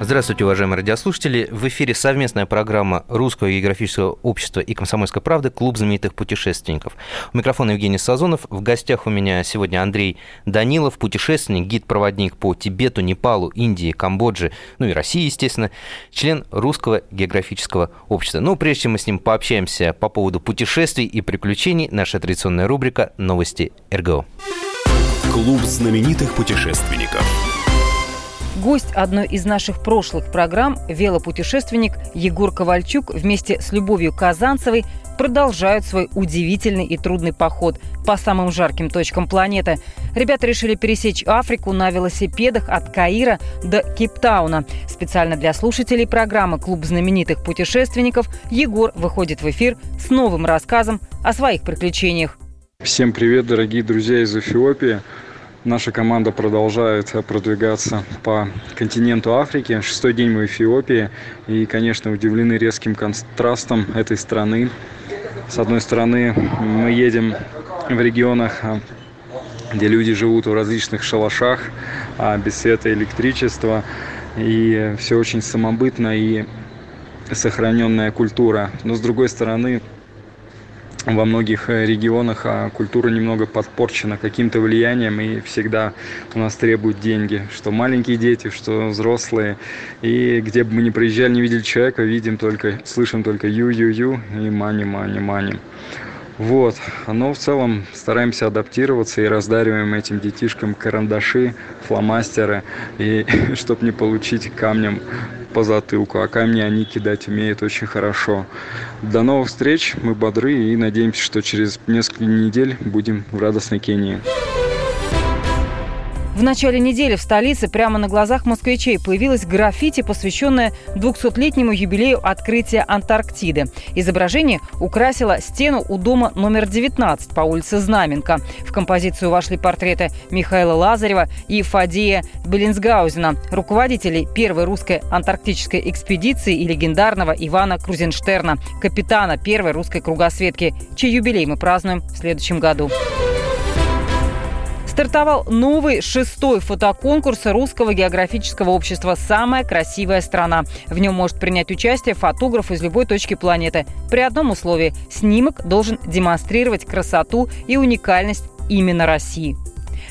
Здравствуйте, уважаемые радиослушатели. В эфире совместная программа Русского географического общества и «Комсомольской правды» «Клуб знаменитых путешественников». У микрофона Евгений Сазонов. В гостях у меня сегодня Андрей Данилов, путешественник, гид-проводник по Тибету, Непалу, Индии, Камбодже, ну и России, естественно, член Русского географического общества. Но прежде чем мы с ним пообщаемся по поводу путешествий и приключений, наша традиционная рубрика «Новости РГО». Клуб знаменитых путешественников. Гость одной из наших прошлых программ, велопутешественник Егор Ковальчук вместе с Любовью Казанцевой продолжают свой удивительный и трудный поход по самым жарким точкам планеты. Ребята решили пересечь Африку на велосипедах от Каира до Кейптауна. Специально для слушателей программы «Клуб знаменитых путешественников» Егор выходит в эфир с новым рассказом о своих приключениях. Всем привет, дорогие друзья из Эфиопии. Наша команда продолжает продвигаться по континенту Африки. Шестой день мы в Эфиопии. И, конечно, удивлены резким контрастом этой страны. С одной стороны, мы едем в регионах, где люди живут в различных шалашах, а без света и электричества. И все очень самобытно и сохраненная культура. Но с другой стороны, во многих э, регионах а культура немного подпорчена каким-то влиянием и всегда у нас требуют деньги, что маленькие дети, что взрослые. И где бы мы ни проезжали, не видели человека, видим только, слышим только ю-ю-ю и мани-мани-мани. Вот. Но в целом стараемся адаптироваться и раздариваем этим детишкам карандаши, фломастеры, и чтобы не получить камнем по затылку. А камни они кидать умеют очень хорошо. До новых встреч, мы бодры и надеемся, что через несколько недель будем в радостной Кении. В начале недели в столице прямо на глазах москвичей появилась граффити, посвященная 200-летнему юбилею открытия Антарктиды. Изображение украсило стену у дома номер 19 по улице Знаменка. В композицию вошли портреты Михаила Лазарева и Фадея Беллинсгаузена, руководителей первой русской антарктической экспедиции и легендарного Ивана Крузенштерна, капитана первой русской кругосветки, чей юбилей мы празднуем в следующем году стартовал новый шестой фотоконкурс Русского географического общества «Самая красивая страна». В нем может принять участие фотограф из любой точки планеты. При одном условии – снимок должен демонстрировать красоту и уникальность именно России.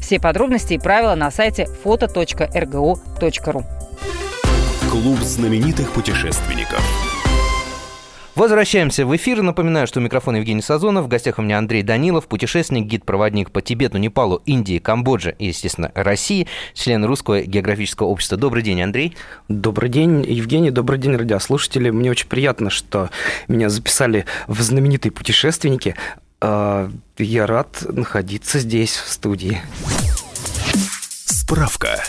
Все подробности и правила на сайте foto.rgo.ru. Клуб знаменитых путешественников. Возвращаемся в эфир. Напоминаю, что у микрофона Евгений Сазонов. В гостях у меня Андрей Данилов, путешественник, гид-проводник по Тибету, Непалу, Индии, Камбодже и, естественно, России, член Русского географического общества. Добрый день, Андрей. Добрый день, Евгений. Добрый день, радиослушатели. Мне очень приятно, что меня записали в знаменитые путешественники. А, я рад находиться здесь, в студии. Справка.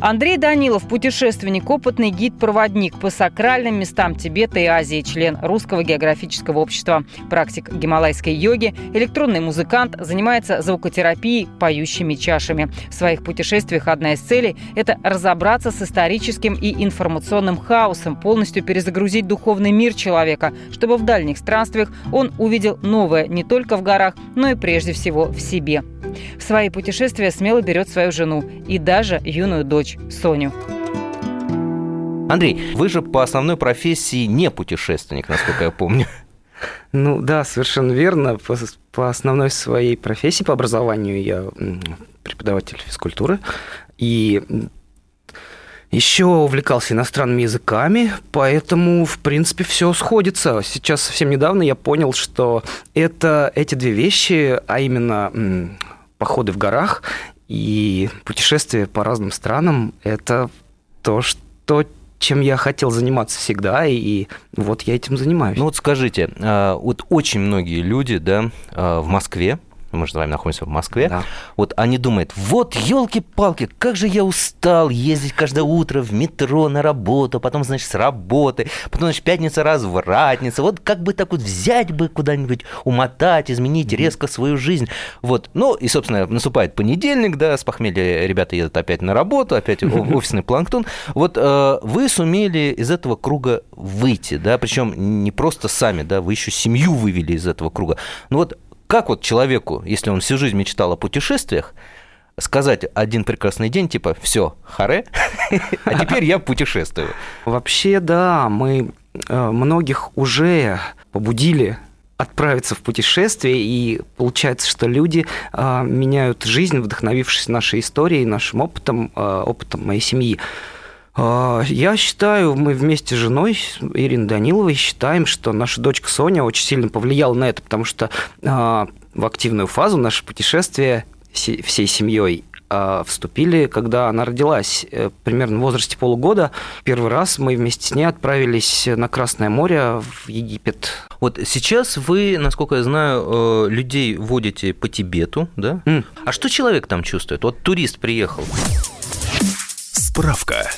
Андрей Данилов, путешественник, опытный гид-проводник по сакральным местам Тибета и Азии, член Русского географического общества, практик гималайской йоги, электронный музыкант, занимается звукотерапией поющими чашами. В своих путешествиях одна из целей – это разобраться с историческим и информационным хаосом, полностью перезагрузить духовный мир человека, чтобы в дальних странствиях он увидел новое не только в горах, но и прежде всего в себе. В свои путешествия смело берет свою жену и даже юную дочь Соню. Андрей, вы же по основной профессии не путешественник, насколько я помню. Ну да, совершенно верно. По, по основной своей профессии, по образованию я преподаватель физкультуры. И еще увлекался иностранными языками, поэтому, в принципе, все сходится. Сейчас совсем недавно я понял, что это эти две вещи, а именно походы в горах и путешествия по разным странам – это то, что чем я хотел заниматься всегда, и вот я этим занимаюсь. Ну вот скажите, а, вот очень многие люди да, а, в Москве мы же с вами находимся в Москве, да. вот они думают, вот, елки-палки, как же я устал ездить каждое утро в метро на работу, потом, значит, с работы, потом, значит, пятница развратница, вот как бы так вот взять бы куда-нибудь, умотать, изменить резко свою жизнь, вот, ну, и, собственно, наступает понедельник, да, с похмелья ребята едут опять на работу, опять офисный планктон, вот э, вы сумели из этого круга выйти, да, причем не просто сами, да, вы еще семью вывели из этого круга, ну вот как вот человеку, если он всю жизнь мечтал о путешествиях, сказать один прекрасный день, типа, все, харе, а теперь я путешествую? Вообще, да, мы э, многих уже побудили отправиться в путешествие, и получается, что люди э, меняют жизнь, вдохновившись нашей историей, нашим опытом, э, опытом моей семьи. А, я считаю, мы вместе с женой Ириной Даниловой считаем, что наша дочка Соня очень сильно повлияла на это, потому что а, в активную фазу наше путешествие всей семьей а, вступили, когда она родилась, э, примерно в возрасте полугода. Первый раз мы вместе с ней отправились на Красное море в Египет. Вот сейчас вы, насколько я знаю, э, людей водите по Тибету, да? Mm. А что человек там чувствует? Вот турист приехал. Справка.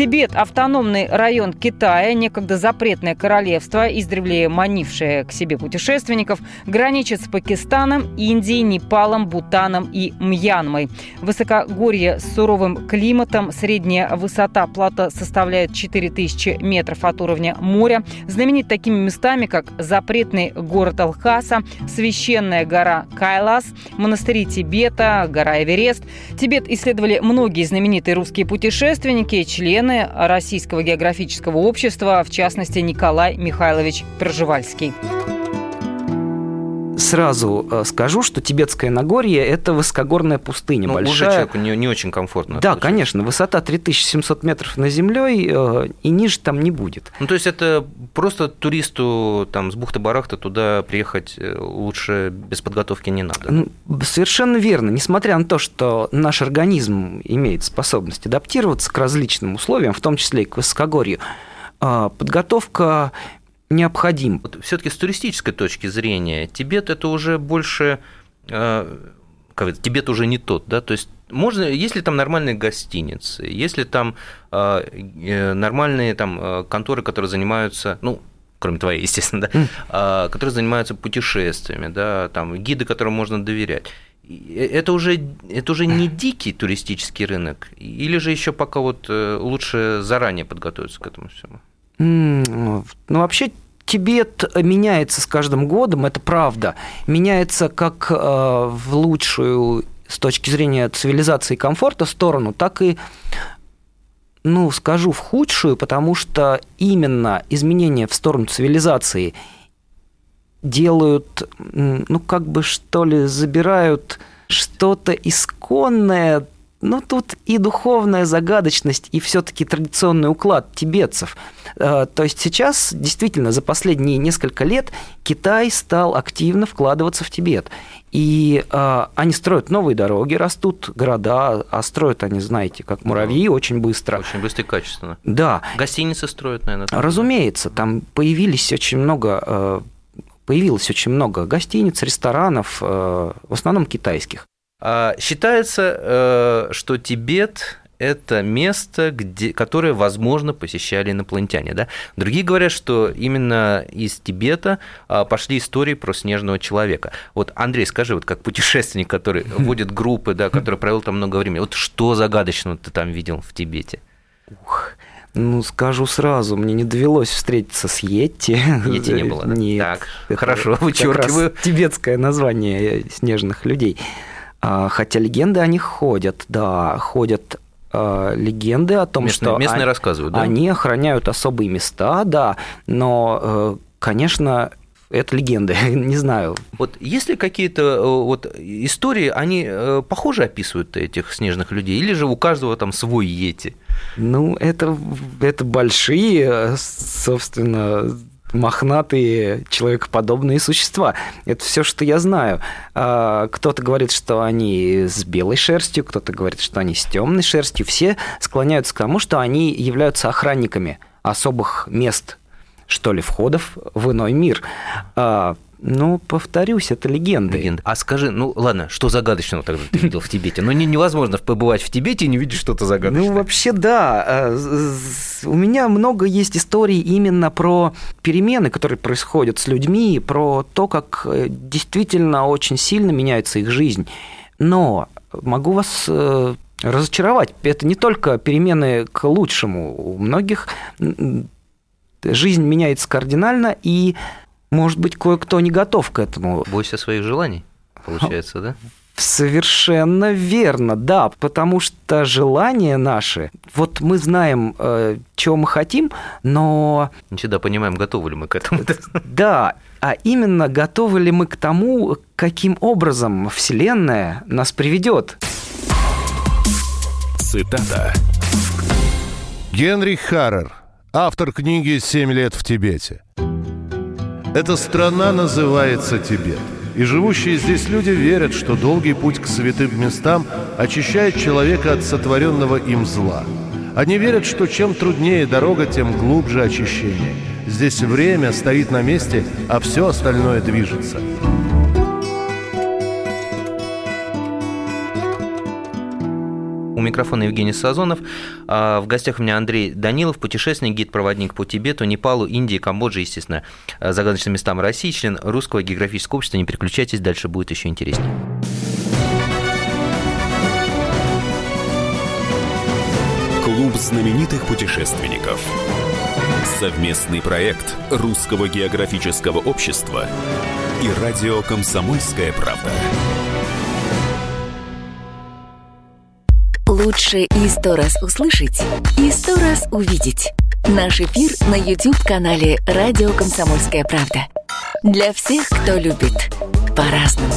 Тибет – автономный район Китая, некогда запретное королевство, издревле манившее к себе путешественников, граничит с Пакистаном, Индией, Непалом, Бутаном и Мьянмой. Высокогорье с суровым климатом, средняя высота плато составляет 4000 метров от уровня моря. Знаменит такими местами, как запретный город Алхаса, священная гора Кайлас, монастыри Тибета, гора Эверест. Тибет исследовали многие знаменитые русские путешественники, члены члены Российского географического общества, в частности Николай Михайлович Проживальский сразу э, скажу, что Тибетское Нагорье – это высокогорная пустыня ну, большая. Уже человеку не, не очень комфортно. Да, получается. конечно, высота 3700 метров над землей, э, и ниже там не будет. Ну, то есть это просто туристу там, с бухты-барахта туда приехать э, лучше без подготовки не надо? Ну, совершенно верно. Несмотря на то, что наш организм имеет способность адаптироваться к различным условиям, в том числе и к высокогорью, подготовка необходим. Вот все-таки с туристической точки зрения Тибет это уже больше э, как это, Тибет уже не тот, да, то есть можно, если там нормальные гостиницы, если там э, э, нормальные там конторы, которые занимаются, ну, кроме твоей, естественно, да, mm. которые занимаются путешествиями, да, там гиды, которым можно доверять. Это уже, это уже не дикий туристический рынок, или же еще пока вот лучше заранее подготовиться к этому всему? Ну, вообще Тибет меняется с каждым годом, это правда. Меняется как э, в лучшую с точки зрения цивилизации и комфорта сторону, так и ну, скажу, в худшую, потому что именно изменения в сторону цивилизации делают, ну, как бы, что ли, забирают что-то исконное, ну, тут и духовная загадочность, и все-таки традиционный уклад тибетцев. Э, то есть сейчас, действительно, за последние несколько лет Китай стал активно вкладываться в Тибет. И э, они строят новые дороги, растут города, а строят они, знаете, как муравьи, очень быстро. Очень быстро и качественно. Да. Гостиницы строят, наверное. Там, Разумеется, там появились очень много э, появилось очень много гостиниц, ресторанов, в основном китайских. А, считается, э, что Тибет это место, где, которое, возможно, посещали инопланетяне. Да? Другие говорят, что именно из Тибета а, пошли истории про снежного человека. Вот, Андрей, скажи, вот как путешественник, который водит группы, да, который провел там много времени, вот что загадочного ты там видел в Тибете? Ух, ну, скажу сразу, мне не довелось встретиться с Йетти. Йетти не было, да? Нет. Так, хорошо, вычеркиваю. тибетское название снежных людей. А, хотя легенды о них ходят, да, ходят э, легенды о том, местные, что местные они, рассказывают, да? они охраняют особые места, да, но, э, конечно, это легенды, не знаю. Вот есть ли какие-то э, вот истории, они похоже описывают этих снежных людей, или же у каждого там свой йети? Ну, это, это большие, собственно, мохнатые человекоподобные существа. Это все, что я знаю. А, кто-то говорит, что они с белой шерстью, кто-то говорит, что они с темной шерстью. Все склоняются к тому, что они являются охранниками особых мест, что ли, входов в иной мир. А, Ну, повторюсь, это легенда. Легенда. А скажи, ну ладно, что загадочного тогда ты видел в Тибете? Ну, не, невозможно побывать в Тибете и не видеть что-то загадочное. Ну, вообще, да. Э, у меня много есть историй именно про перемены, которые происходят с людьми, про то, как э, действительно очень сильно меняется их жизнь. Но могу вас э, разочаровать. Это не только перемены к лучшему. У многих жизнь меняется кардинально, и, может быть, кое-кто не готов к этому. Бойся своих желаний, получается, да? Совершенно верно, да, потому что желания наши, вот мы знаем, э, чего мы хотим, но... Не всегда понимаем, готовы ли мы к этому. Да, а именно готовы ли мы к тому, каким образом Вселенная нас приведет. Цитата. Генрих Харрер, автор книги «Семь лет в Тибете». Эта страна называется Тибет. И живущие здесь люди верят, что долгий путь к святым местам очищает человека от сотворенного им зла. Они верят, что чем труднее дорога, тем глубже очищение. Здесь время стоит на месте, а все остальное движется. У микрофона Евгений Сазонов. А, в гостях у меня Андрей Данилов, путешественник, гид-проводник по Тибету, Непалу, Индии, Камбодже, естественно, а, загадочным местам России, член Русского географического общества. Не переключайтесь, дальше будет еще интереснее. Клуб знаменитых путешественников. Совместный проект Русского географического общества и радио «Комсомольская правда». Лучше и сто раз услышать, и сто раз увидеть. Наш эфир на YouTube-канале «Радио Комсомольская правда». Для всех, кто любит по-разному.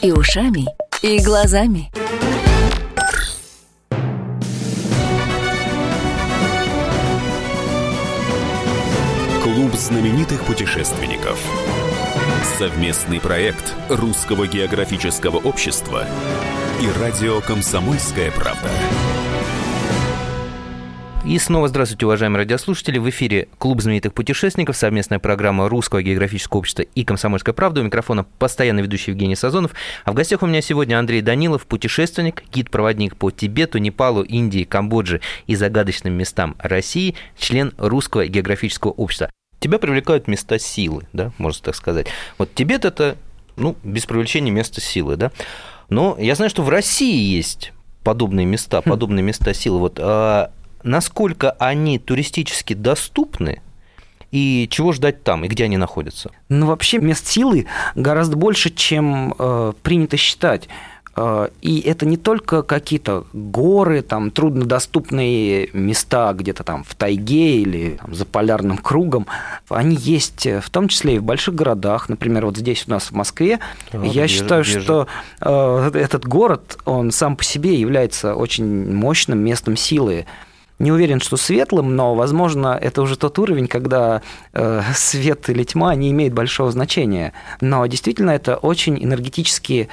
И ушами, и глазами. Клуб знаменитых путешественников. Совместный проект Русского географического общества и радио «Комсомольская правда». И снова здравствуйте, уважаемые радиослушатели. В эфире Клуб знаменитых путешественников, совместная программа Русского географического общества и «Комсомольская правда». У микрофона постоянно ведущий Евгений Сазонов. А в гостях у меня сегодня Андрей Данилов, путешественник, гид-проводник по Тибету, Непалу, Индии, Камбодже и загадочным местам России, член Русского географического общества. Тебя привлекают места силы, да, можно так сказать. Вот Тибет – это, ну, без привлечения место силы, да. Но я знаю, что в России есть подобные места, хм. подобные места силы. Вот а насколько они туристически доступны, и чего ждать там, и где они находятся? Ну, вообще мест силы гораздо больше, чем э, принято считать. Э, и это не только какие-то горы, там труднодоступные места где-то там в тайге или там, за полярным кругом. Они есть в том числе и в больших городах. Например, вот здесь у нас в Москве. А, Я бежит, считаю, бежит. что э, этот город, он сам по себе является очень мощным местом силы. Не уверен, что светлым, но, возможно, это уже тот уровень, когда э, свет или тьма не имеет большого значения. Но действительно это очень энергетически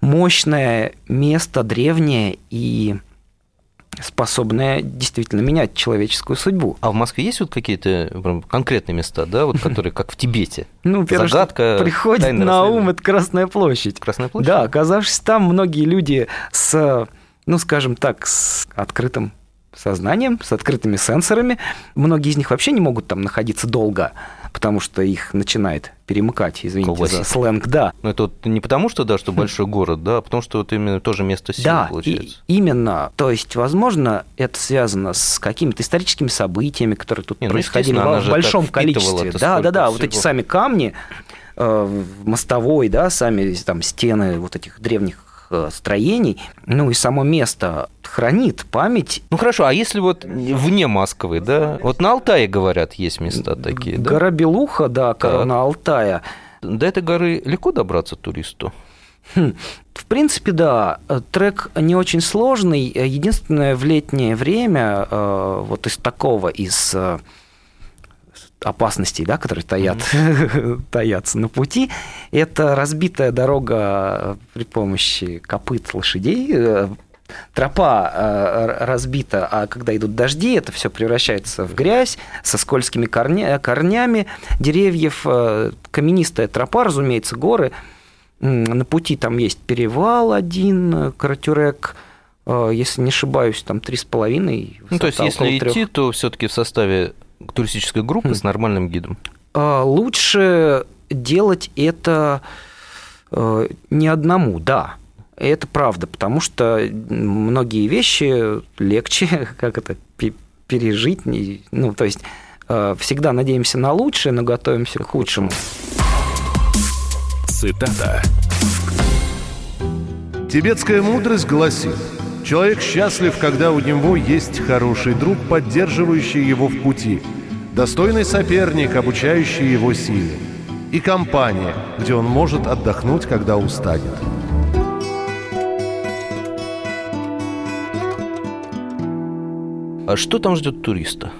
мощное место, древнее и способное действительно менять человеческую судьбу. А в Москве есть вот какие-то конкретные места, да, вот которые как в Тибете? Ну, первое, Загадка, что приходит на ум, это Красная площадь. Красная площадь? Да, оказавшись там, многие люди с, ну, скажем так, с открытым сознанием, с открытыми сенсорами. Многие из них вообще не могут там находиться долго, потому что их начинает перемыкать, извините Колбасит. за сленг, да. Но это вот не потому, что, да, что большой город, да, а потому что вот именно тоже место силы да, получается. И, именно. То есть, возможно, это связано с какими-то историческими событиями, которые тут не, ну, происходили в, в большом количестве. Да, да, да. Вот эти сами камни э, мостовой, да, сами там стены вот этих древних Э, строений, ну и само место хранит память. Ну хорошо, а если вот вне Москвы, да? Вот на Алтае, говорят, есть места такие, да? Гора Белуха, да, так. на Алтае. До этой горы легко добраться туристу? Хм. В принципе, да. Трек не очень сложный. Единственное, в летнее время э, вот из такого, из э, опасностей, да, которые таят, mm-hmm. таятся на пути. Это разбитая дорога при помощи копыт лошадей, э, тропа э, разбита, а когда идут дожди, это все превращается в грязь со скользкими корня, корнями деревьев. Э, каменистая тропа, разумеется, горы. На пути там есть перевал один, Каратюрек, э, если не ошибаюсь, там три с половиной. Ну, то есть, если 3. идти, то все-таки в составе туристической группы хм. с нормальным гидом. Лучше делать это не одному, да. Это правда, потому что многие вещи легче, как это, пережить. Ну, то есть э, всегда надеемся на лучшее, но готовимся к худшему. Цитата. Тибетская мудрость гласит, человек счастлив, когда у него есть хороший друг, поддерживающий его в пути, достойный соперник, обучающий его силе, и компания, где он может отдохнуть, когда устанет. А что там ждет туриста?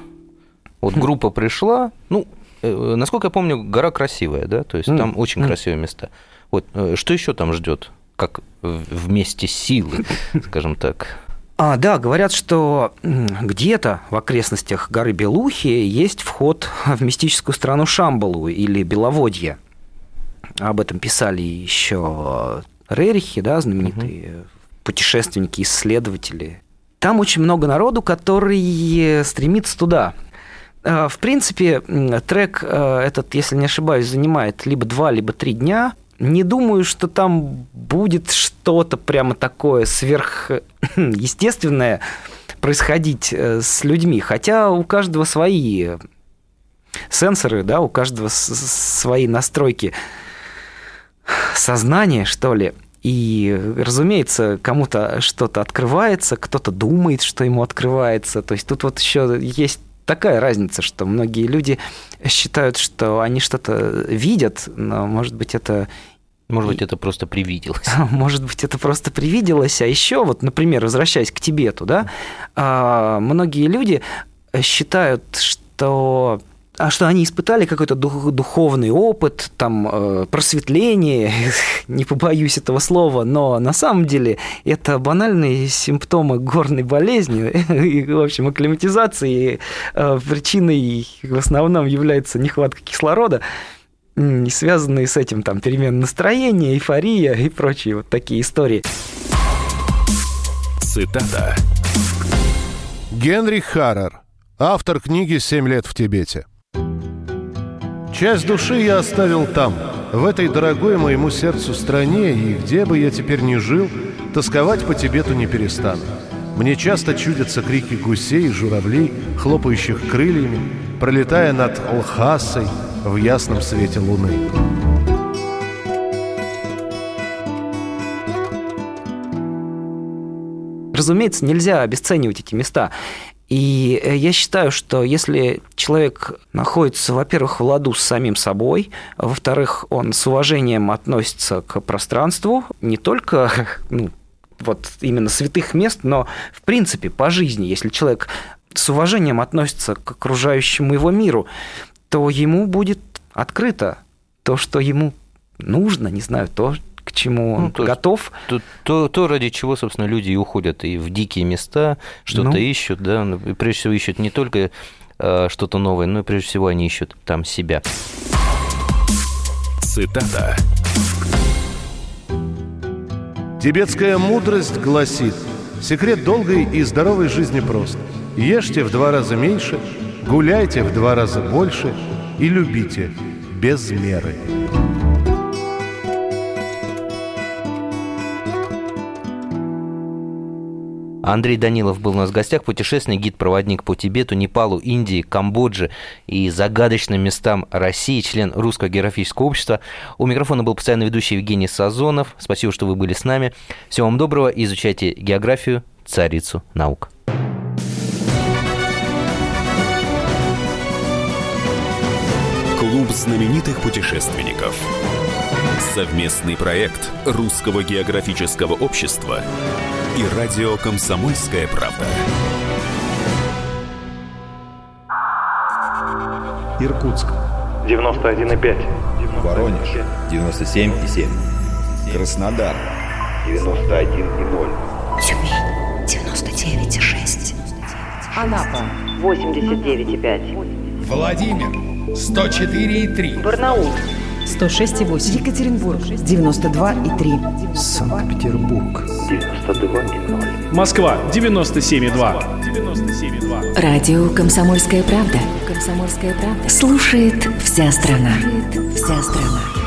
Вот хм. группа пришла, ну, э, насколько я помню, гора красивая, да, то есть там очень красивые места. Вот э, что еще там ждет, как вместе силы, скажем так? А, да, говорят, что где-то в окрестностях горы Белухи есть вход в мистическую страну Шамбалу или Беловодье. Об этом писали еще Рерихи, да, знаменитые угу. путешественники, исследователи там очень много народу, который стремится туда. А, в принципе, трек э, этот, если не ошибаюсь, занимает либо два, либо три дня. Не думаю, что там будет что-то прямо такое сверхъестественное происходить э, с людьми. Хотя у каждого свои сенсоры, да, у каждого свои настройки сознания, что ли. И, разумеется, кому-то что-то открывается, кто-то думает, что ему открывается. То есть тут вот еще есть такая разница, что многие люди считают, что они что-то видят, но, может быть, это может быть, это просто привиделось. Может быть, это просто привиделось. А еще, вот, например, возвращаясь к Тибету, да, а, многие люди считают, что а что они испытали какой-то дух, духовный опыт, там, э, просветление, не побоюсь этого слова, но на самом деле это банальные симптомы горной болезни и, в общем, акклиматизации. Э, причиной в основном является нехватка кислорода, и связанные с этим там перемены настроения, эйфория и прочие вот такие истории. Цитата. Генрих Харрер, автор книги «Семь лет в Тибете». Часть души я оставил там, в этой дорогой моему сердцу стране, и где бы я теперь ни жил, тосковать по Тибету не перестану. Мне часто чудятся крики гусей и журавлей, хлопающих крыльями, пролетая над Лхасой в ясном свете луны. Разумеется, нельзя обесценивать эти места. И э, я считаю, что если человек находится, во-первых, в ладу с самим собой, во-вторых, он с уважением относится к пространству, не только ну, вот именно святых мест, но в принципе по жизни, если человек с уважением относится к окружающему его миру, то ему будет открыто то, что ему нужно, не знаю, то, к чему он ну, то готов. То, то, то, ради чего, собственно, люди и уходят и в дикие места, что-то ну, ищут, да, ну, прежде всего ищут не только э, что-то новое, но и прежде всего они ищут там себя. Цитата. Тибетская мудрость гласит, секрет долгой и здоровой жизни прост. Ешьте в два раза меньше, гуляйте в два раза больше и любите без меры. Андрей Данилов был у нас в гостях, путешественник, гид-проводник по Тибету, Непалу, Индии, Камбодже и загадочным местам России, член Русского географического общества. У микрофона был постоянно ведущий Евгений Сазонов. Спасибо, что вы были с нами. Всего вам доброго. Изучайте географию, царицу наук. Клуб знаменитых путешественников. Совместный проект Русского географического общества и радио «Комсомольская правда». Иркутск. 91,5. Воронеж. 97,7. Краснодар. 91,0. Тюмень 99,6. Анапа 89,5. Владимир 104,3. Барнаул 106,8. Екатеринбург 92,3. Санкт-Петербург 92,0. Москва 97,2. 97,2. Радио «Комсомольская правда». «Комсомольская правда». Слушает вся страна. Слушает вся страна.